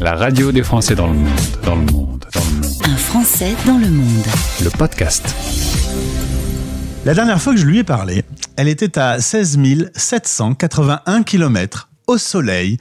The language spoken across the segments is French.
La radio des Français dans le monde, dans le monde, dans le monde. Un Français dans le monde. Le podcast. La dernière fois que je lui ai parlé, elle était à 16 781 km au soleil,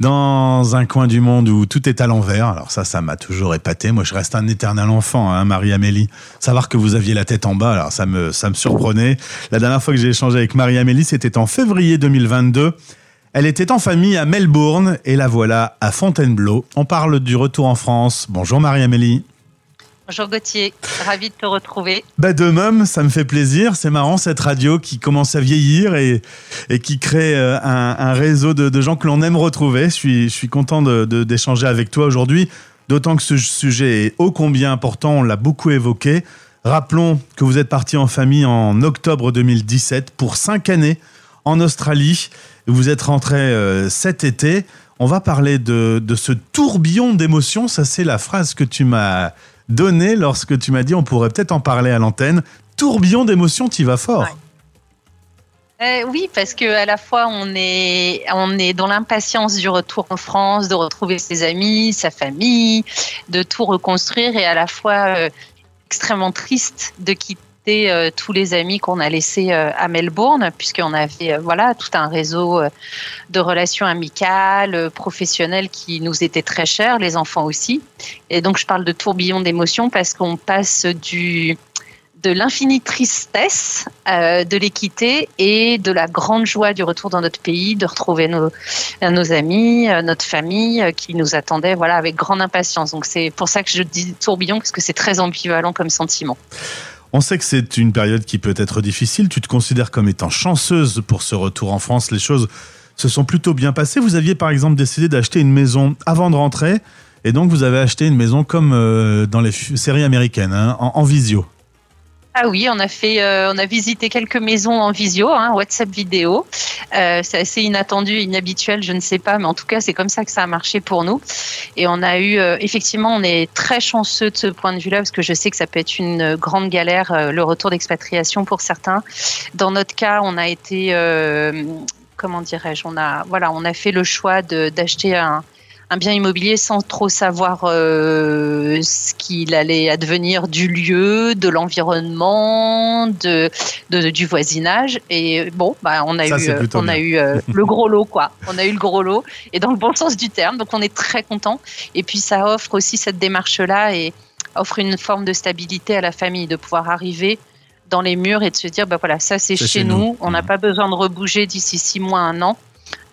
dans un coin du monde où tout est à l'envers. Alors ça, ça m'a toujours épaté. Moi, je reste un éternel enfant, hein, Marie-Amélie. Savoir que vous aviez la tête en bas, alors ça me, ça me surprenait. La dernière fois que j'ai échangé avec Marie-Amélie, c'était en février 2022. Elle était en famille à Melbourne et la voilà à Fontainebleau. On parle du retour en France. Bonjour Marie-Amélie. Bonjour Gauthier, ravi de te retrouver. Bah de même, ça me fait plaisir. C'est marrant cette radio qui commence à vieillir et, et qui crée euh, un, réseau de, gens que l'on aime retrouver. Je suis, je suis content d'échanger de, avec toi aujourd'hui, d'autant que ce sujet est ô combien important, on l'a beaucoup évoqué. Rappelons que vous êtes parti en famille en octobre 2017 pour cinq années en Australie. Vous êtes rentré euh, cet été. On va parler de, de ce tourbillon d'émotions. Ça, c'est la phrase que tu m'as donné lorsque tu m'as dit on pourrait peut-être en parler à l'antenne. Tourbillon d'émotions, tu vas fort. Euh, oui, parce que à la fois on est on est dans l'impatience du retour en France, de retrouver ses amis, sa famille, de tout reconstruire, et à la fois euh, extrêmement triste de quitter euh, tous les amis qu'on a laissés euh, à Melbourne, puisqu'on avait euh, voilà tout un réseau de relations amicales, professionnelles qui nous étaient très chers, les enfants aussi. Et donc je parle de tourbillon d'émotions parce qu'on passe du de l'infinie tristesse de l'équité et de la grande joie du retour dans notre pays, de retrouver nos, nos amis, notre famille qui nous attendait voilà, avec grande impatience. Donc c'est pour ça que je dis tourbillon, parce que c'est très ambivalent comme sentiment. On sait que c'est une période qui peut être difficile. Tu te considères comme étant chanceuse pour ce retour en France. Les choses se sont plutôt bien passées. Vous aviez par exemple décidé d'acheter une maison avant de rentrer. Et donc vous avez acheté une maison comme euh, dans les séries américaines, hein, en visio. Ah oui, on a fait, euh, on a visité quelques maisons en visio, hein, WhatsApp vidéo. Euh, c'est assez inattendu, inhabituel, je ne sais pas, mais en tout cas, c'est comme ça que ça a marché pour nous. Et on a eu, euh, effectivement, on est très chanceux de ce point de vue-là, parce que je sais que ça peut être une grande galère, le retour d'expatriation pour certains. Dans notre cas, on a été, comment dirais-je, on a, voilà, on a fait le choix d'acheter un un bien immobilier sans trop savoir euh, ce qu'il allait advenir du lieu, de l'environnement, de, du voisinage. Et bon, bah, on a eu, euh, on a eu euh, le gros lot, quoi. On a eu le gros lot, et dans le bon sens du terme. Donc on est très content. Et puis ça offre aussi cette démarche-là et offre une forme de stabilité à la famille, de pouvoir arriver dans les murs et de se dire, bah voilà, ça c'est chez, nous. On n'a mmh. pas besoin de rebouger d'ici six mois, un an.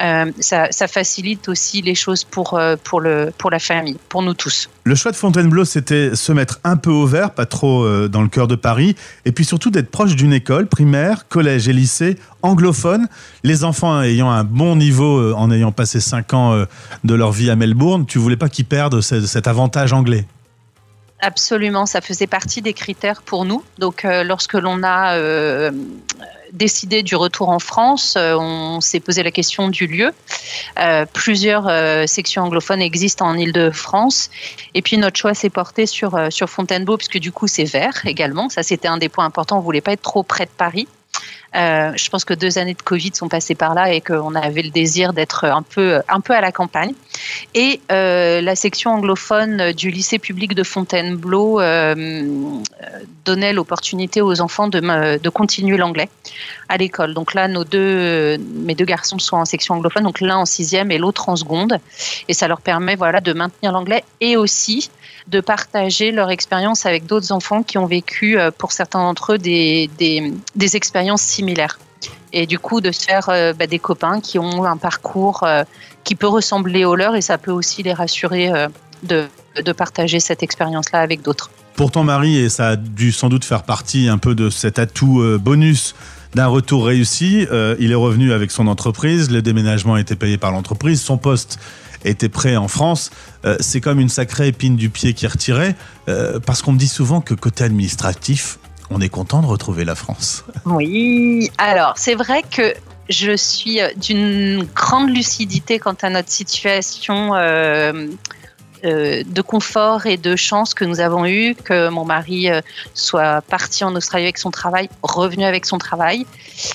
Euh, ça, facilite aussi les choses pour, euh, pour, le, pour la famille, pour nous tous. Le choix de Fontainebleau, c'était se mettre un peu au vert, pas trop euh, dans le cœur de Paris, et puis surtout d'être proche d'une école primaire, collège et lycée anglophone. Les enfants ayant un bon niveau en ayant passé 5 ans de leur vie à Melbourne, tu voulais pas qu'ils perdent cet avantage anglais? Absolument, ça faisait partie des critères pour nous. Donc, lorsque l'on a décidé du retour en France, euh, on s'est posé la question du lieu. Euh, plusieurs euh, sections anglophones existent en Ile-de-France. Et puis notre choix s'est porté sur, sur Fontainebleau, puisque du coup c'est vert également. Ça, c'était un des points importants. On ne voulait pas être trop près de Paris. Euh, je pense que deux années de Covid sont passées par là et qu'on avait le désir d'être un peu, un peu à la campagne. Et euh, la section anglophone du lycée public de Fontainebleau euh, donnait l'opportunité aux enfants de, de continuer l'anglais à l'école. Donc là, mes deux garçons sont en section anglophone, donc l'un en sixième et l'autre en seconde. Et ça leur permet voilà, de maintenir l'anglais et aussi de partager leur expérience avec d'autres enfants qui ont vécu, pour certains d'entre eux, des, des, expériences similaires. Et du coup, de se faire euh, bah, des copains qui ont un parcours euh, qui peut ressembler au leur et ça peut aussi les rassurer de, de partager cette expérience-là avec d'autres. Pour ton mari, et ça a dû sans doute faire partie un peu de cet atout bonus d'un retour réussi, il est revenu avec son entreprise, le déménagement a été payé par l'entreprise, son poste était prêt en France, euh, c'est comme une sacrée épine du pied qui est retirée, euh, parce qu'on me dit souvent que côté administratif, on est content de retrouver la France. Oui, alors c'est vrai que je suis d'une grande lucidité quant à notre situation. Euh, de confort et de chance que nous avons eu, que mon mari soit parti en Australie avec son travail, revenu avec son travail.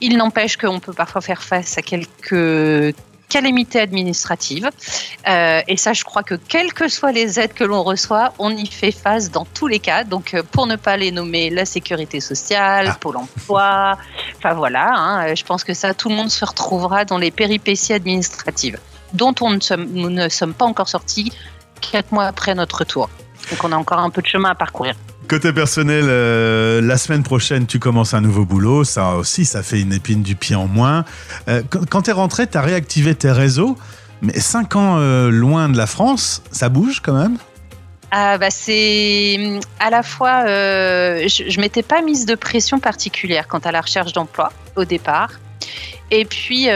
Il n'empêche qu'on peut parfois faire face à quelques calamité administrative. Euh, et ça, je crois que quelles que soient les aides que l'on reçoit, on y fait face dans tous les cas. Donc, euh, pour ne pas les nommer, la sécurité sociale, Ah. Pôle emploi, enfin voilà, hein, je pense que ça, tout le monde se retrouvera dans les péripéties administratives, dont on ne sommes, nous ne sommes pas encore sortis quatre mois après notre retour. Donc, on a encore un peu de chemin à parcourir. Côté personnel, euh, la semaine prochaine, tu commences un nouveau boulot. Ça aussi, ça fait une épine du pied en moins. Euh, quand quand tu es rentré, tu as réactivé tes réseaux. Mais cinq ans euh, loin de la France, ça bouge quand même? Ah bah c'est à la fois, je, je m'étais pas mise de pression particulière quant à la recherche d'emploi au départ. Et puis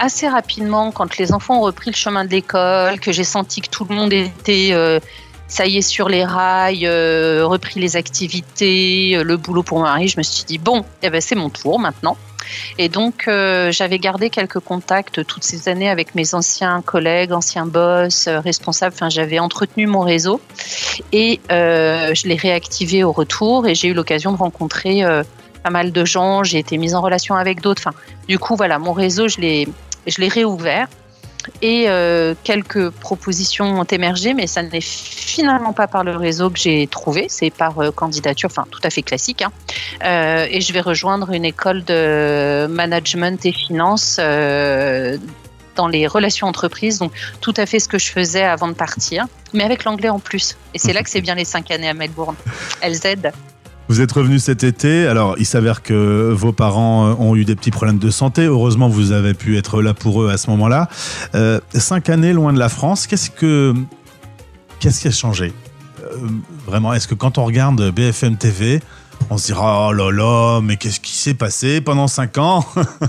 assez rapidement, quand les enfants ont repris le chemin de l'école, que j'ai senti que tout le monde était, ça y est, sur les rails, euh, repris les activités, euh, le boulot pour mon mari, je me suis dit bon, eh ben c'est mon tour maintenant. Et donc, euh, j'avais gardé quelques contacts toutes ces années avec mes anciens collègues, anciens boss, responsables. Enfin, j'avais entretenu mon réseau et je l'ai réactivé au retour et j'ai eu l'occasion de rencontrer pas mal de gens. J'ai été mise en relation avec d'autres. Enfin, du coup, voilà, mon réseau, je l'ai réouvert. Et euh, quelques propositions ont émergé, mais ça n'est finalement pas par le réseau que j'ai trouvé, c'est par euh, candidature, enfin tout à fait classique. hein. Euh, et je vais rejoindre une école de management et finance dans les relations entreprises, donc tout à fait ce que je faisais avant de partir, mais avec l'anglais en plus. Et c'est là que c'est bien les cinq années à Melbourne. Elles aident. Vous êtes revenu cet été. Alors, il s'avère que vos parents euh, ont eu des petits problèmes de santé. Heureusement, vous avez pu être là pour eux à ce moment-là. Euh, cinq années loin de la France. Qu'est-ce que qu'est-ce qui a changé? Euh, Vraiment, est-ce que quand on regarde BFM TV, on se dira oh là là, mais qu'est-ce qui s'est passé pendant cinq ans?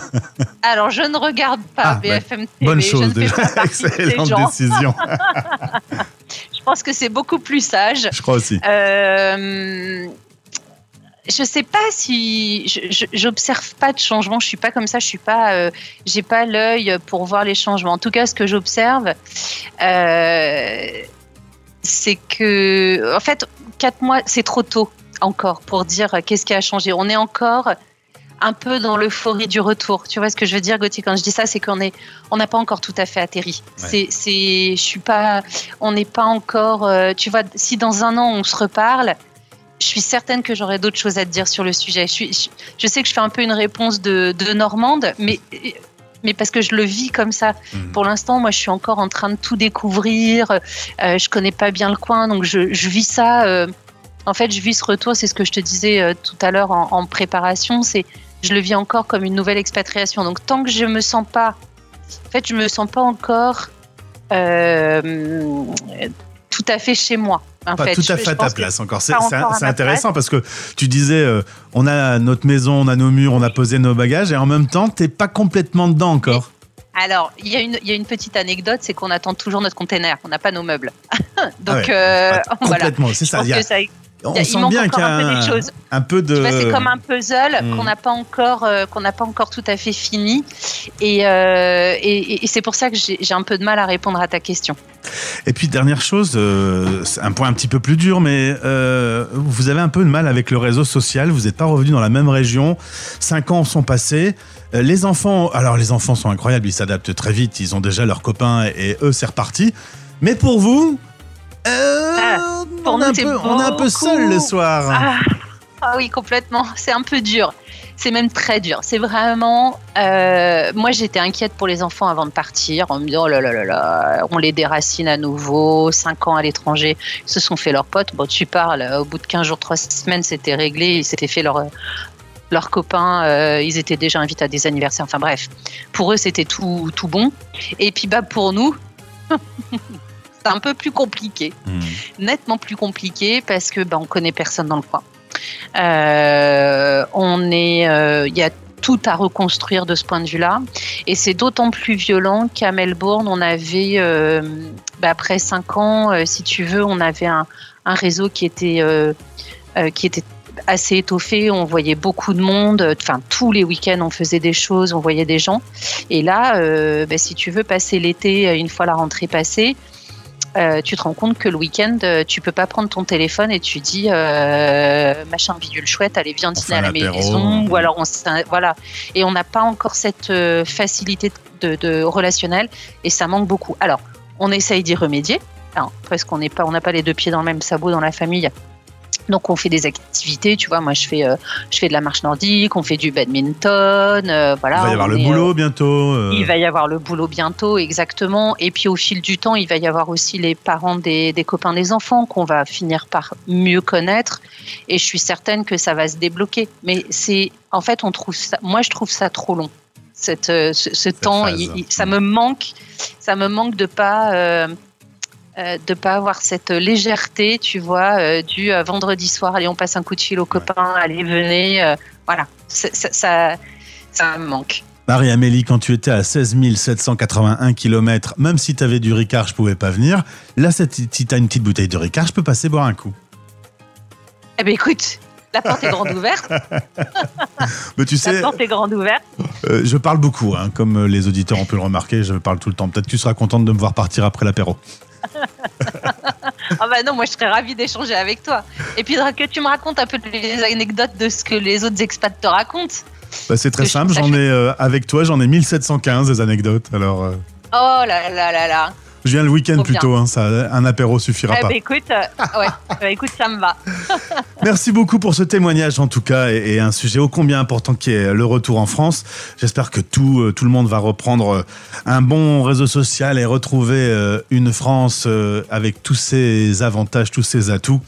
Alors, je ne regarde pas Ah, bah, BFM TV. Bonne je chose ne fais déjà. Excellente décision. Je pense que c'est beaucoup plus sage. Je crois aussi. Euh, je sais pas si j'observe pas de changement. Je suis pas comme ça. Je suis pas. euh, J'ai pas l'œil pour voir les changements. En tout cas, ce que j'observe, euh, c'est que, en fait, quatre mois, c'est trop tôt encore pour dire qu'est-ce qui a changé. On est encore un peu dans l'euphorie du retour. Tu vois ce que je veux dire, Gauthier Quand je dis ça, c'est qu'on est, on n'a pas encore tout à fait atterri. Ouais. C'est, c'est, je suis pas, on n'est pas encore. euh, tu vois, si dans un an on se reparle, je suis certaine que j'aurai d'autres choses à te dire sur le sujet. Je, suis, je, je sais que je fais un peu une réponse de, de Normande, mais mais parce que je le vis comme ça. Mhm. Pour l'instant, moi, je suis encore en train de tout découvrir. Euh, je connais pas bien le coin, donc je, je vis ça. euh, en fait, je vis ce retour. C'est ce que je te disais euh, tout à l'heure en, en préparation. C'est je le vis encore comme une nouvelle expatriation. Donc tant que je me sens pas, en fait, je me sens pas encore euh, tout à fait chez moi. En Pas fait. tout à fait à ta place encore. C'est intéressant parce que tu disais, euh, on a notre maison, on a nos murs, on a posé nos bagages et en même temps, t'es pas complètement dedans encore. Alors, il y, a une- il y a une petite anecdote, c'est qu'on attend toujours notre container. On n'a pas nos meubles. Donc, Ah ouais, euh, voilà. complètement, c'est ça. y a- ça- on il sent bien qu'il y a un peu un, peu de. C'est comme un puzzle Hmm. qu'on n'a pas encore, euh, qu'on n'a pas encore tout à fait fini, et, euh, et, et c'est pour ça que j'ai un peu de mal à répondre à ta question. Et puis dernière chose, euh, c'est un point un petit peu plus dur, mais euh, vous avez un peu de mal avec le réseau social. Vous n'êtes pas revenu dans la même région. Cinq ans sont passés. Les enfants, alors les enfants sont incroyables, ils s'adaptent très vite. Ils ont déjà leurs copains et, et eux c'est reparti. Mais pour vous, euh, Ah, pour on, est un peu, on est un peu seul le soir. Ah, ah oui, complètement. C'est un peu dur. C'est même très dur. C'est vraiment. euh, moi, j'étais inquiète pour les enfants avant de partir, en me disant oh là là là là, on les déracine à nouveau. Cinq ans à l'étranger, ils se sont fait leurs potes. Bon, tu parles. Au bout de 15 jours, 3 semaines, c'était réglé. Ils s'étaient fait leur leurs copains, euh, ils étaient déjà invités à des anniversaires. Enfin bref, pour eux, c'était tout, tout bon. Et puis bah pour nous, un peu plus compliqué Hmm. nettement plus compliqué parce que ben, on connaît personne dans le coin. Euh, on est, euh, il y a tout à reconstruire de ce point de vue-là, et c'est d'autant plus violent qu'à Melbourne, on avait euh, ben, après cinq ans, si tu veux, on avait un, un réseau qui était qui était assez étoffé, on voyait beaucoup de monde, enfin tous les week-ends on faisait des choses, on voyait des gens. Et là, euh, ben, si tu veux passer l'été, une fois la rentrée passée, euh, tu te rends compte que le week-end, euh, tu peux pas prendre ton téléphone et tu dis euh, machin bidule chouette, allez viens dîner à la maison ou alors on voilà et on n'a pas encore cette facilité de de, de relationnel et ça manque beaucoup. Alors, on essaye d'y remédier, hein, parce qu'on n'est pas, on n'a pas les deux pieds dans le même sabot dans la famille. Donc on fait des activités, tu vois. Moi je fais, euh, je fais de la marche nordique, on fait du badminton, euh, voilà. Il va y avoir le est, boulot euh, bientôt. il va y avoir le boulot bientôt, exactement. Et puis au fil du temps, il va y avoir aussi les parents des, des copains des enfants qu'on va finir par mieux connaître. Et je suis certaine que ça va se débloquer. Mais c'est, en fait, on trouve ça. Moi, je trouve ça trop long. Cette, ce, temps, phase. il- il- ça me manque. Ça me manque de pas. Euh, de pas avoir cette légèreté, tu vois, euh, du euh, vendredi soir, allez, on passe un coup de fil aux copains, allez, venez, voilà, ça, ça, ça me manque. Marie-Amélie, quand tu étais à 16 781 km, même si tu avais du Ricard, je pouvais pas venir. Là, si tu as une petite bouteille de Ricard, je peux passer boire un coup. Eh bien, écoute, la porte est grande ouverte. Mais tu La sais, porte est grande ouverte. euh, je parle beaucoup, hein, comme les auditeurs ont pu le remarquer, je parle tout le temps. Peut-être que tu seras contente de me voir partir après l'apéro. Ah bah non, moi je serais ravie d'échanger avec toi. Et puis que tu me racontes un peu les anecdotes de ce que les autres expats te racontent. Bah, c'est très simple, j'en ai euh, avec toi, j'en ai 1715 des anecdotes. Alors, euh, Oh là là là là. je viens le week-end plutôt, hein, ça, un apéro suffira Eh pas. bah écoute, euh, ouais, bah écoute, ça me va. Merci beaucoup pour ce témoignage en tout cas et, et un sujet ô combien important qui est le retour en France. J'espère que tout, euh, tout le monde va reprendre euh, un bon réseau social et retrouver euh, une France euh, avec tous ses avantages, tous ses atouts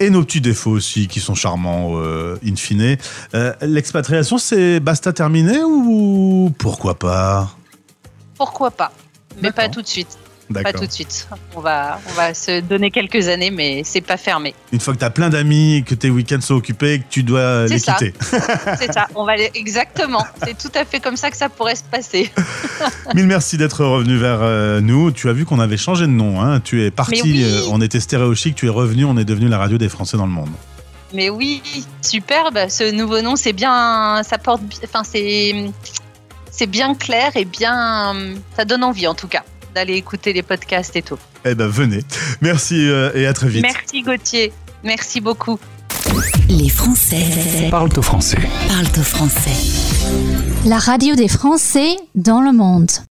et nos petits défauts aussi qui sont charmants euh, in fine. Euh, L'expatriation c'est basta terminé ou pourquoi pas? Pourquoi pas? Mais pas tout de suite. Pas tout de suite. On va, on va se donner quelques années, mais c'est pas fermé. Une fois que tu as plein d'amis, que tes week-ends sont occupés que tu dois C'est les ça. quitter. C'est ça. On va aller- exactement. C'est tout à fait comme ça que ça pourrait se passer. Mille merci d'être revenu vers euh, nous. Tu as vu qu'on avait changé de nom. Hein. Tu es parti, oui. euh, on était stéréochic, tu es revenu, on est devenu la radio des Français dans le monde. Mais oui, superbe. Ce nouveau nom, c'est bien. Ça porte. Enfin, c'est. C'est bien clair et bien. Ça donne envie, en tout cas, d'aller écouter les podcasts et tout. Eh ben venez. Merci euh, et à très vite. Merci Gauthier. Merci beaucoup. Les Français Parle au français. parlent au français. La radio des Français dans le monde.